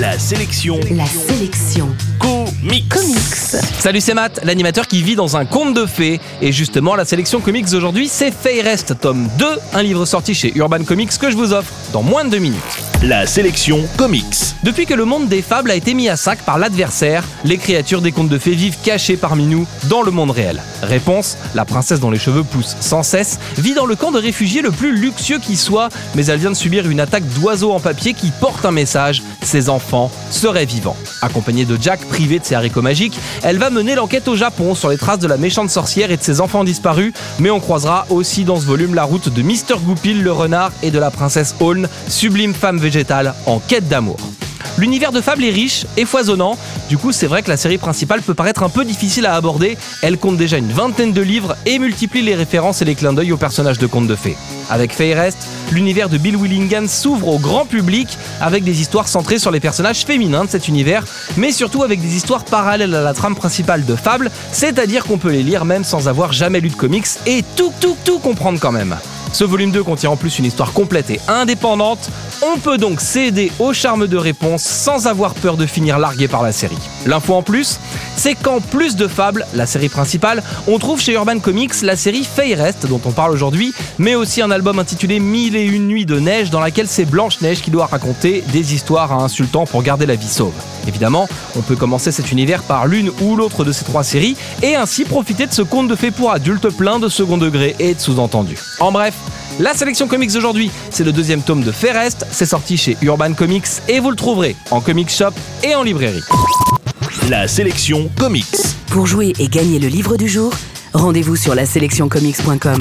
La sélection. La sélection. Comics. Comics. Salut, c'est Matt, l'animateur qui vit dans un conte de fées. Et justement, la sélection comics d'aujourd'hui, c'est Feyrest, tome 2, un livre sorti chez Urban Comics que je vous offre dans moins de deux minutes. La sélection comics. Depuis que le monde des fables a été mis à sac par l'adversaire, les créatures des contes de fées vivent cachées parmi nous dans le monde réel. Réponse la princesse dont les cheveux poussent sans cesse vit dans le camp de réfugiés le plus luxueux qui soit, mais elle vient de subir une attaque d'oiseaux en papier qui porte un message ses enfants seraient vivants. Accompagnée de Jack, privé de ses haricots magiques, elle va mener l'enquête au Japon sur les traces de la méchante sorcière et de ses enfants disparus, mais on croisera aussi dans ce volume la route de Mr. Goupil le renard et de la princesse Holm, sublime femme végétale en quête d'amour. L'univers de Fable est riche et foisonnant, du coup c'est vrai que la série principale peut paraître un peu difficile à aborder, elle compte déjà une vingtaine de livres et multiplie les références et les clins d'œil aux personnages de contes de fées. Avec Feyrest, l'univers de Bill Willingham s'ouvre au grand public avec des histoires centrées sur les personnages féminins de cet univers, mais surtout avec des histoires parallèles à la trame principale de Fable, c'est-à-dire qu'on peut les lire même sans avoir jamais lu de comics et tout tout tout comprendre quand même. Ce volume 2 contient en plus une histoire complète et indépendante. On peut donc céder au charme de réponse sans avoir peur de finir largué par la série. L'info en plus, c'est qu'en plus de Fable, la série principale, on trouve chez Urban Comics la série Feyrest dont on parle aujourd'hui, mais aussi un album intitulé Mille et une nuits de neige dans laquelle c'est Blanche-Neige qui doit raconter des histoires à insultant pour garder la vie sauve. Évidemment, on peut commencer cet univers par l'une ou l'autre de ces trois séries et ainsi profiter de ce conte de fées pour adultes plein de second degré et de sous-entendus. En bref, la sélection comics d'aujourd'hui, c'est le deuxième tome de Feyrest, c'est sorti chez Urban Comics et vous le trouverez en comic shop et en librairie. La sélection comics. Pour jouer et gagner le livre du jour, rendez-vous sur la sélectioncomics.com.